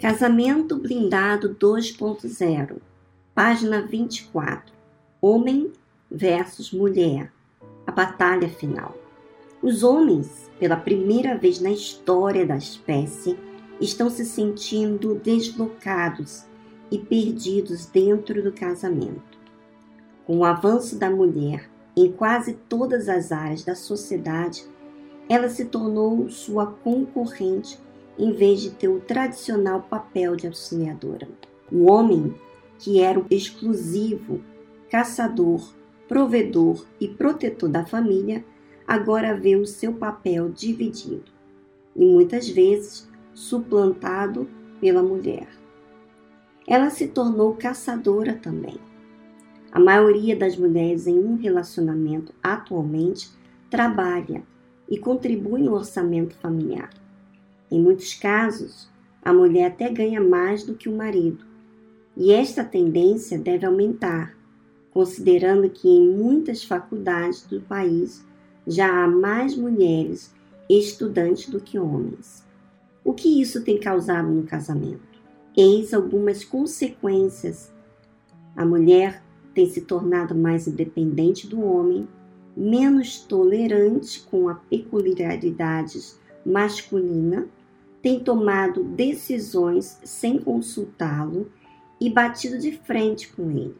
Casamento Blindado 2.0, página 24. Homem versus mulher. A batalha final. Os homens, pela primeira vez na história da espécie, estão se sentindo deslocados e perdidos dentro do casamento. Com o avanço da mulher em quase todas as áreas da sociedade, ela se tornou sua concorrente em vez de ter o tradicional papel de auxiliadora. O homem, que era o exclusivo caçador, provedor e protetor da família, agora vê o seu papel dividido e muitas vezes suplantado pela mulher. Ela se tornou caçadora também. A maioria das mulheres em um relacionamento atualmente trabalha e contribui no orçamento familiar. Em muitos casos, a mulher até ganha mais do que o marido, e esta tendência deve aumentar, considerando que em muitas faculdades do país já há mais mulheres estudantes do que homens. O que isso tem causado no casamento? Eis algumas consequências. A mulher tem se tornado mais independente do homem, menos tolerante com a peculiaridades masculina tem tomado decisões sem consultá-lo e batido de frente com ele.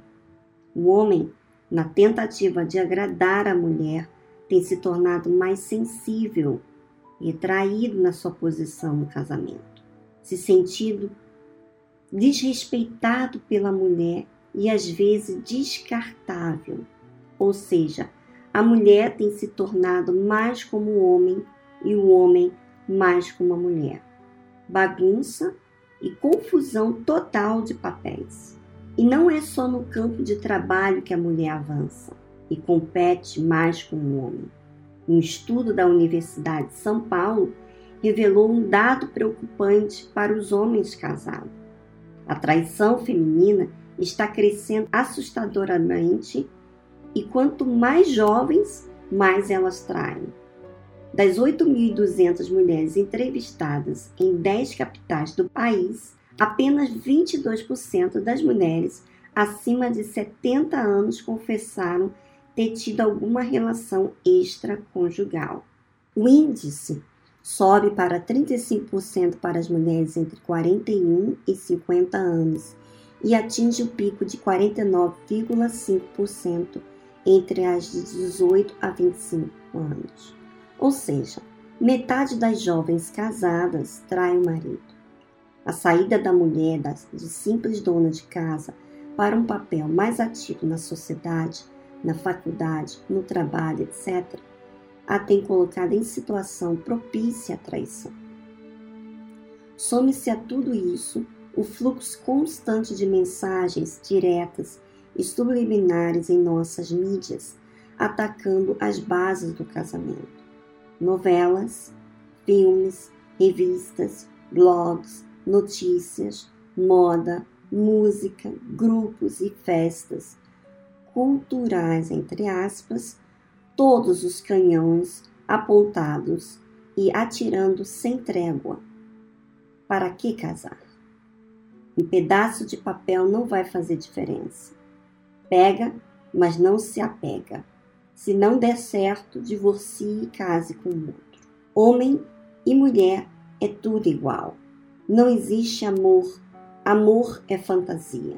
O homem, na tentativa de agradar a mulher, tem se tornado mais sensível e traído na sua posição no casamento, se sentido desrespeitado pela mulher e às vezes descartável. Ou seja, a mulher tem se tornado mais como o homem e o homem mais como a mulher bagunça e confusão total de papéis. E não é só no campo de trabalho que a mulher avança e compete mais com o homem. Um estudo da Universidade de São Paulo revelou um dado preocupante para os homens casados. A traição feminina está crescendo assustadoramente e quanto mais jovens, mais elas traem. Das 8.200 mulheres entrevistadas em 10 capitais do país, apenas 22% das mulheres acima de 70 anos confessaram ter tido alguma relação extraconjugal. O índice sobe para 35% para as mulheres entre 41 e 50 anos e atinge o pico de 49,5% entre as de 18 a 25 anos. Ou seja, metade das jovens casadas trai o marido. A saída da mulher de simples dona de casa para um papel mais ativo na sociedade, na faculdade, no trabalho, etc., a tem colocado em situação propícia à traição. Some-se a tudo isso o fluxo constante de mensagens diretas e subliminares em nossas mídias, atacando as bases do casamento novelas, filmes, revistas, blogs, notícias, moda, música, grupos e festas culturais, entre aspas, todos os canhões apontados e atirando sem trégua. Para que casar? Um pedaço de papel não vai fazer diferença. Pega, mas não se apega. Se não der certo, divorcie e case com outro. Homem e mulher é tudo igual. Não existe amor. Amor é fantasia.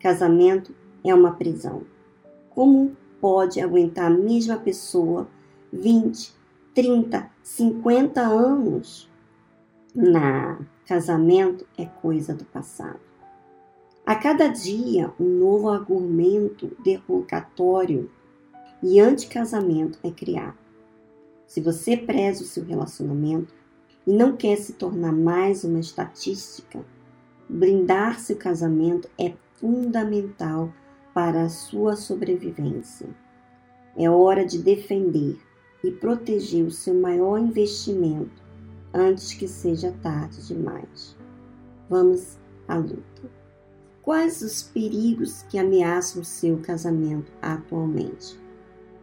Casamento é uma prisão. Como pode aguentar a mesma pessoa 20, 30, 50 anos? Na casamento é coisa do passado. A cada dia, um novo argumento derrogatório e anticasamento é criar. Se você preza o seu relacionamento e não quer se tornar mais uma estatística, blindar seu casamento é fundamental para a sua sobrevivência. É hora de defender e proteger o seu maior investimento antes que seja tarde demais. Vamos à luta. Quais os perigos que ameaçam o seu casamento atualmente?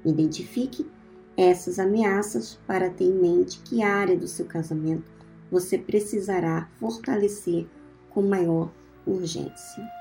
Identifique essas ameaças para ter em mente que área do seu casamento você precisará fortalecer com maior urgência.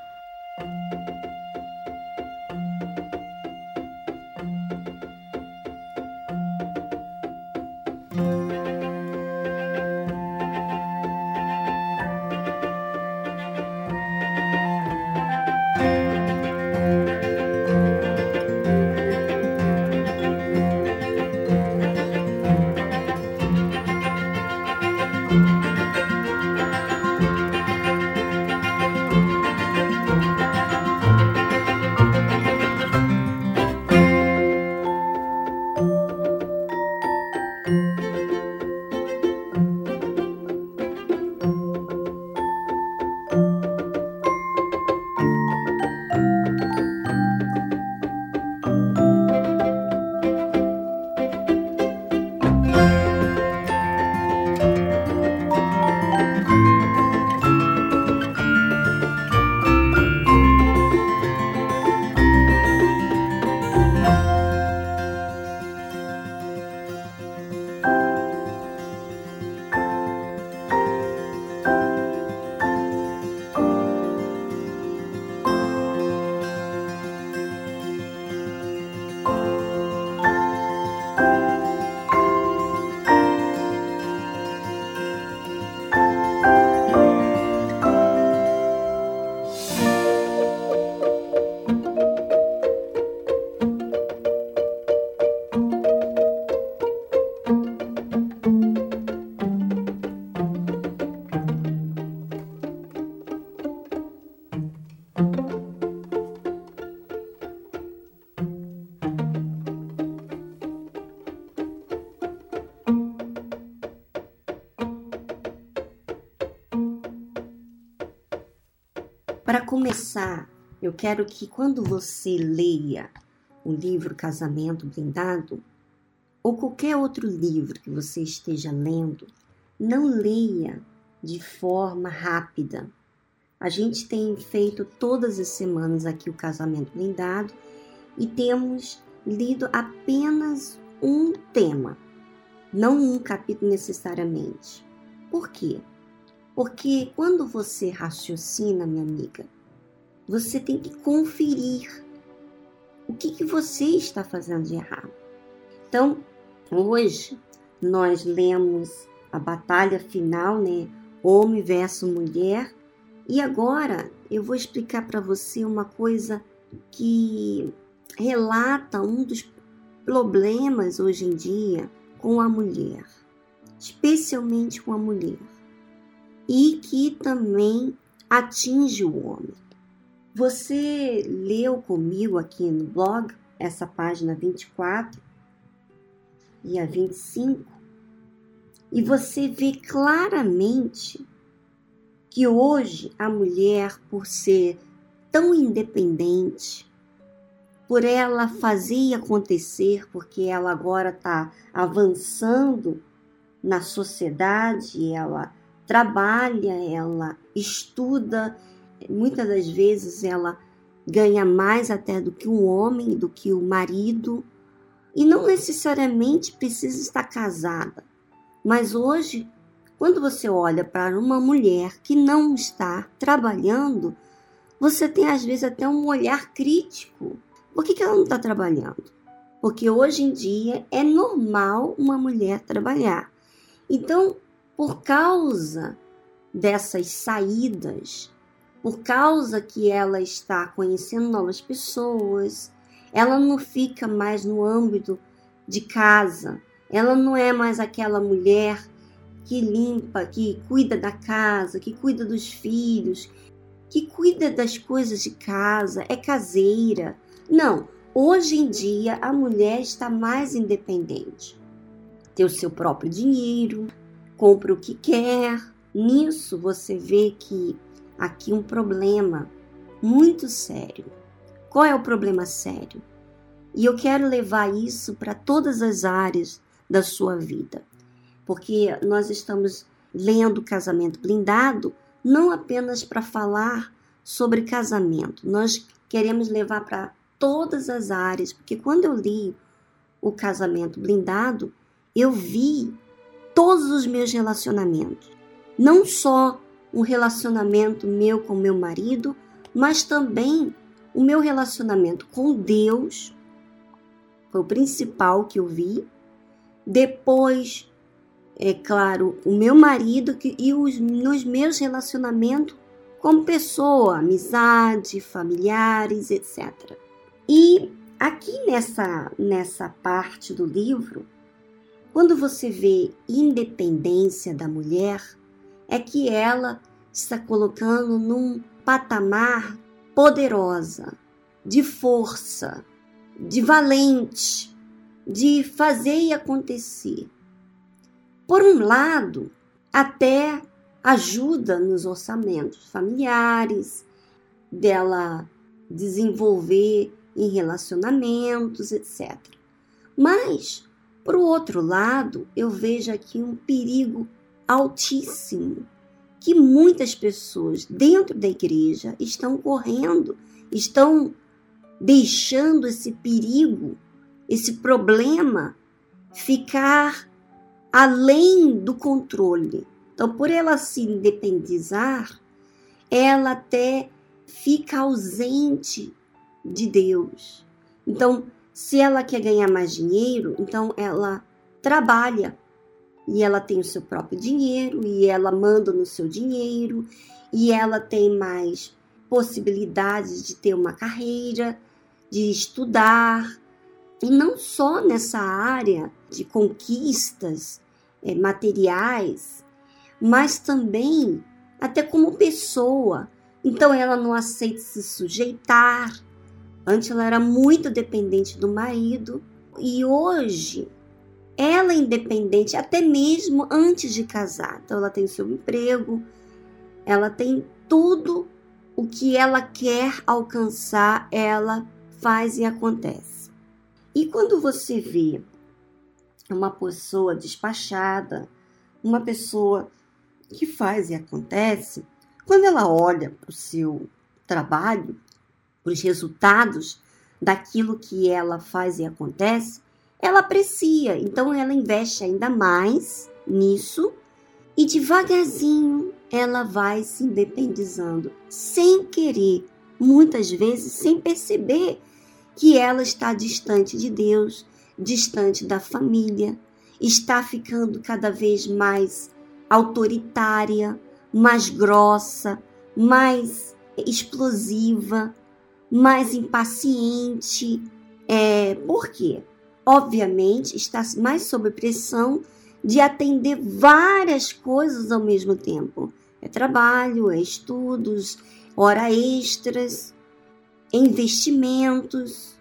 Para começar, eu quero que quando você leia o livro Casamento Blindado, ou qualquer outro livro que você esteja lendo, não leia de forma rápida. A gente tem feito todas as semanas aqui o Casamento Blindado e temos lido apenas um tema, não um capítulo necessariamente. Por quê? Porque quando você raciocina, minha amiga, você tem que conferir o que, que você está fazendo de errado. Então, hoje nós lemos a batalha final, né? Homem versus mulher. E agora eu vou explicar para você uma coisa que relata um dos problemas hoje em dia com a mulher, especialmente com a mulher e que também atinge o homem. Você leu comigo aqui no blog essa página 24 e a 25 e você vê claramente que hoje a mulher, por ser tão independente, por ela fazer acontecer, porque ela agora está avançando na sociedade, ela trabalha, ela estuda, muitas das vezes ela ganha mais até do que o homem, do que o marido, e não necessariamente precisa estar casada. Mas hoje, quando você olha para uma mulher que não está trabalhando, você tem às vezes até um olhar crítico. Por que, que ela não está trabalhando? Porque hoje em dia é normal uma mulher trabalhar. Então, por causa dessas saídas, por causa que ela está conhecendo novas pessoas, ela não fica mais no âmbito de casa, ela não é mais aquela mulher que limpa, que cuida da casa, que cuida dos filhos, que cuida das coisas de casa, é caseira. Não, hoje em dia a mulher está mais independente. Tem o seu próprio dinheiro, compra o que quer. Nisso você vê que aqui um problema muito sério. Qual é o problema sério? E eu quero levar isso para todas as áreas da sua vida, porque nós estamos lendo Casamento Blindado não apenas para falar sobre casamento, nós queremos levar para todas as áreas, porque quando eu li o Casamento Blindado, eu vi todos os meus relacionamentos. Não só um relacionamento meu com meu marido, mas também o meu relacionamento com Deus. Foi o principal que eu vi. Depois, é claro, o meu marido e os, nos meus relacionamentos como pessoa, amizade, familiares, etc. E aqui nessa, nessa parte do livro, quando você vê independência da mulher, é que ela está colocando num patamar poderosa, de força, de valente, de fazer e acontecer. Por um lado, até ajuda nos orçamentos familiares, dela desenvolver em relacionamentos, etc. Mas por outro lado, eu vejo aqui um perigo altíssimo que muitas pessoas dentro da igreja estão correndo, estão deixando esse perigo, esse problema ficar além do controle. Então, por ela se independizar, ela até fica ausente de Deus. Então, se ela quer ganhar mais dinheiro, então ela trabalha e ela tem o seu próprio dinheiro e ela manda no seu dinheiro e ela tem mais possibilidades de ter uma carreira, de estudar e não só nessa área de conquistas é, materiais, mas também até como pessoa. Então ela não aceita se sujeitar, Antes ela era muito dependente do marido e hoje ela é independente até mesmo antes de casar. Então ela tem o seu emprego, ela tem tudo o que ela quer alcançar, ela faz e acontece. E quando você vê uma pessoa despachada, uma pessoa que faz e acontece, quando ela olha para o seu trabalho, os resultados daquilo que ela faz e acontece, ela aprecia. Então ela investe ainda mais nisso e devagarzinho ela vai se independizando, sem querer, muitas vezes sem perceber que ela está distante de Deus, distante da família, está ficando cada vez mais autoritária, mais grossa, mais explosiva, mais impaciente. É, por quê? Obviamente, está mais sob pressão de atender várias coisas ao mesmo tempo. É trabalho, é estudos, hora extras, investimentos.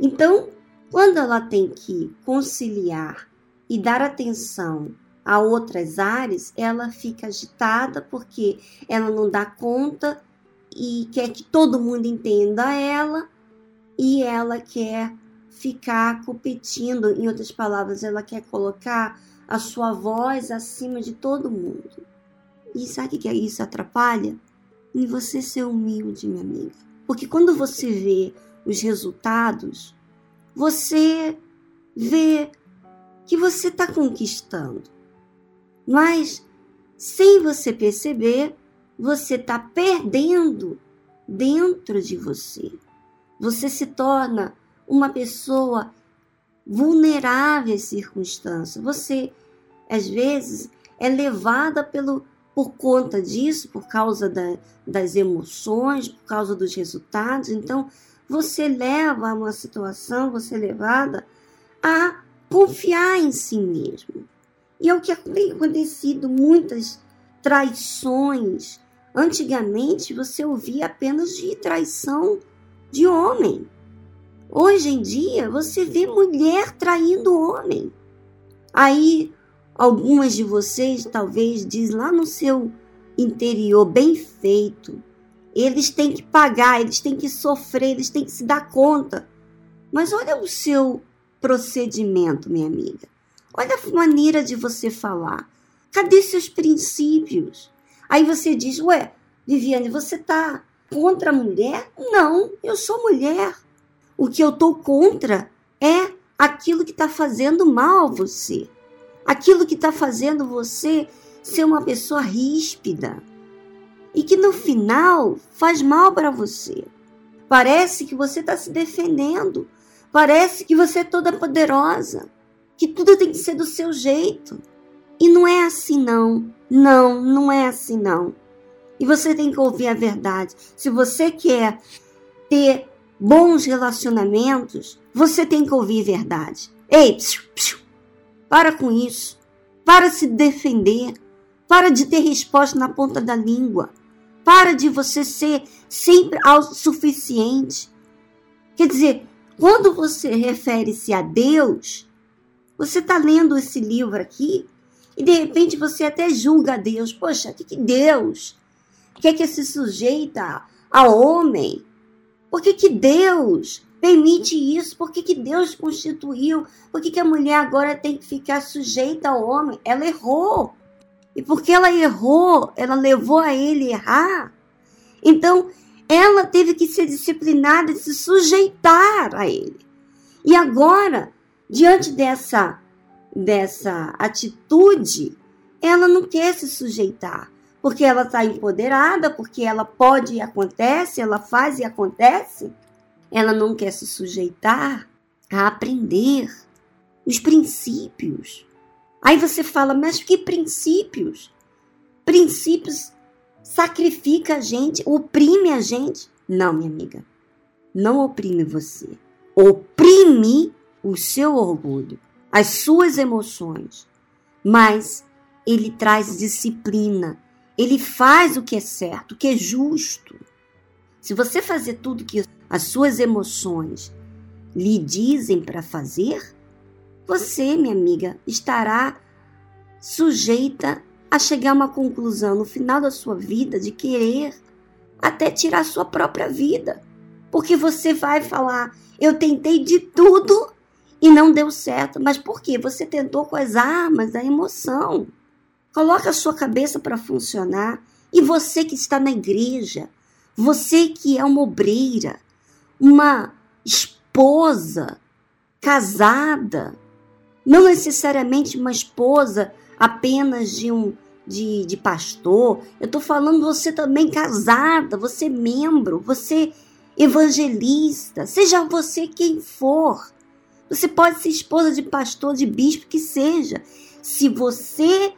Então, quando ela tem que conciliar e dar atenção a outras áreas, ela fica agitada porque ela não dá conta e quer que todo mundo entenda ela e ela quer ficar competindo, em outras palavras, ela quer colocar a sua voz acima de todo mundo. E sabe o que isso atrapalha? Em você ser humilde, minha amiga. Porque quando você vê os resultados, você vê que você está conquistando. Mas, sem você perceber, você está perdendo dentro de você. Você se torna uma pessoa vulnerável às circunstâncias. Você, às vezes, é levada pelo, por conta disso, por causa da, das emoções, por causa dos resultados. Então, você leva a uma situação, você é levada a confiar em si mesmo. E é o que tem acontecido, muitas traições, Antigamente você ouvia apenas de traição de homem. Hoje em dia você vê mulher traindo homem. Aí algumas de vocês talvez diz lá no seu interior bem feito. Eles têm que pagar, eles têm que sofrer, eles têm que se dar conta. Mas olha o seu procedimento, minha amiga. Olha a maneira de você falar. Cadê seus princípios? Aí você diz, ué, Viviane, você tá contra a mulher? Não, eu sou mulher. O que eu tô contra é aquilo que está fazendo mal a você. Aquilo que está fazendo você ser uma pessoa ríspida, e que no final faz mal para você. Parece que você está se defendendo, parece que você é toda poderosa, que tudo tem que ser do seu jeito. E não é assim, não. Não, não é assim, não. E você tem que ouvir a verdade. Se você quer ter bons relacionamentos, você tem que ouvir a verdade. Ei, psiu, psiu, para com isso. Para se defender. Para de ter resposta na ponta da língua. Para de você ser sempre autossuficiente. Quer dizer, quando você refere-se a Deus, você está lendo esse livro aqui e de repente você até julga Deus. Poxa, que, que Deus quer que se sujeita a homem? Por que, que Deus permite isso? Por que, que Deus constituiu? Por que, que a mulher agora tem que ficar sujeita ao homem? Ela errou. E porque ela errou, ela levou a ele errar. Então, ela teve que ser disciplinada e se sujeitar a ele. E agora, diante dessa dessa atitude, ela não quer se sujeitar, porque ela está empoderada, porque ela pode e acontece, ela faz e acontece. Ela não quer se sujeitar a aprender os princípios. Aí você fala, mas que princípios? Princípios sacrifica a gente, oprime a gente. Não, minha amiga, não oprime você. Oprime o seu orgulho as suas emoções, mas ele traz disciplina. Ele faz o que é certo, o que é justo. Se você fazer tudo que as suas emoções lhe dizem para fazer, você, minha amiga, estará sujeita a chegar a uma conclusão no final da sua vida de querer até tirar sua própria vida. Porque você vai falar: eu tentei de tudo e não deu certo. Mas por quê? Você tentou com as armas da emoção. Coloca a sua cabeça para funcionar. E você que está na igreja, você que é uma obreira, uma esposa casada, não necessariamente uma esposa apenas de um de, de pastor, eu estou falando você também casada, você membro, você evangelista, seja você quem for. Você pode ser esposa de pastor, de bispo, que seja. Se você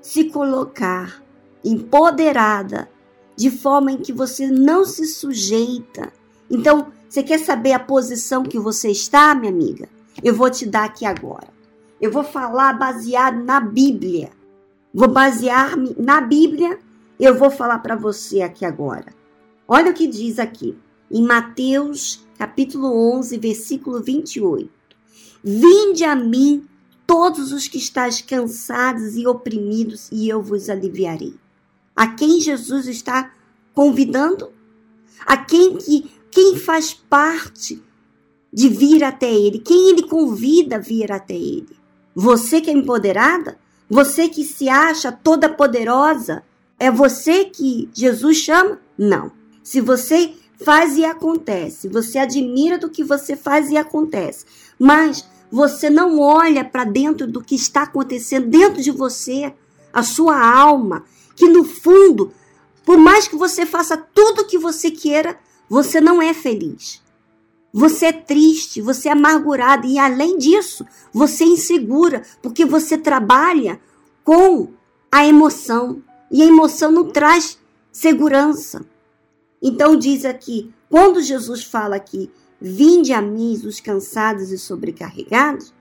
se colocar empoderada, de forma em que você não se sujeita. Então, você quer saber a posição que você está, minha amiga? Eu vou te dar aqui agora. Eu vou falar baseado na Bíblia. Vou basear-me na Bíblia. Eu vou falar para você aqui agora. Olha o que diz aqui, em Mateus, capítulo 11, versículo 28. Vinde a mim todos os que estáis cansados e oprimidos, e eu vos aliviarei. A quem Jesus está convidando? A quem que quem faz parte de vir até ele? Quem ele convida a vir até ele? Você que é empoderada? Você que se acha toda poderosa? É você que Jesus chama? Não. Se você faz e acontece, você admira do que você faz e acontece, mas você não olha para dentro do que está acontecendo dentro de você, a sua alma, que no fundo, por mais que você faça tudo o que você queira, você não é feliz. Você é triste, você é amargurado e além disso, você é insegura, porque você trabalha com a emoção e a emoção não traz segurança. Então diz aqui, quando Jesus fala aqui, Vinde a mim os cansados e sobrecarregados,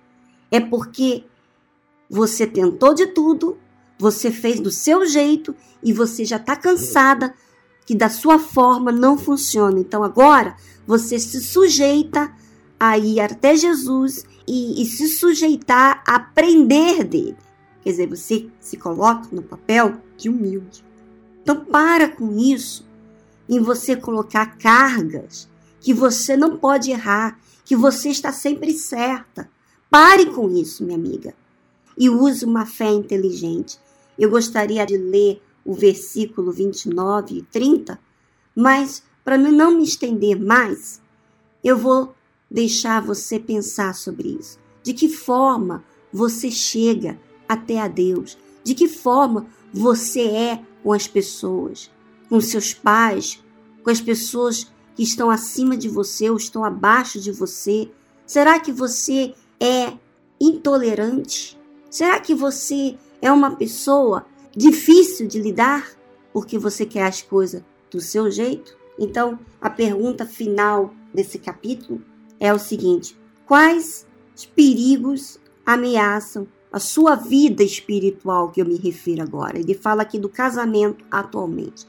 é porque você tentou de tudo, você fez do seu jeito e você já está cansada que da sua forma não funciona. Então agora você se sujeita a ir até Jesus e, e se sujeitar a aprender dele. Quer dizer, você se coloca no papel de humilde. Então para com isso em você colocar cargas que você não pode errar, que você está sempre certa. Pare com isso, minha amiga, e use uma fé inteligente. Eu gostaria de ler o versículo 29 e 30, mas para não me estender mais, eu vou deixar você pensar sobre isso. De que forma você chega até a Deus? De que forma você é com as pessoas? Com seus pais, com as pessoas que estão acima de você ou estão abaixo de você? Será que você é intolerante? Será que você é uma pessoa difícil de lidar porque você quer as coisas do seu jeito? Então, a pergunta final desse capítulo é o seguinte: quais perigos ameaçam a sua vida espiritual que eu me refiro agora? Ele fala aqui do casamento atualmente.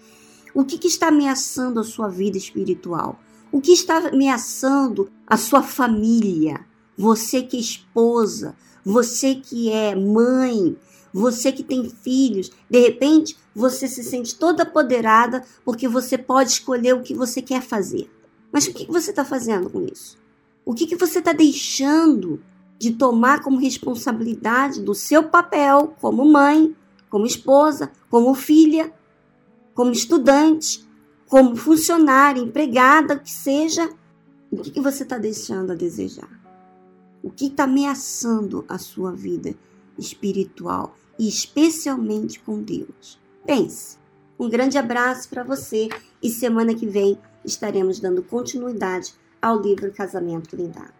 O que, que está ameaçando a sua vida espiritual? O que está ameaçando a sua família? Você que é esposa, você que é mãe, você que tem filhos, de repente você se sente toda apoderada porque você pode escolher o que você quer fazer. Mas o que você está fazendo com isso? O que, que você está deixando de tomar como responsabilidade do seu papel como mãe, como esposa, como filha, como estudante, como funcionária, empregada, que seja, o que, que você está deixando a desejar? O que está ameaçando a sua vida espiritual e especialmente com Deus? Pense. Um grande abraço para você e semana que vem estaremos dando continuidade ao livro Casamento Blindado.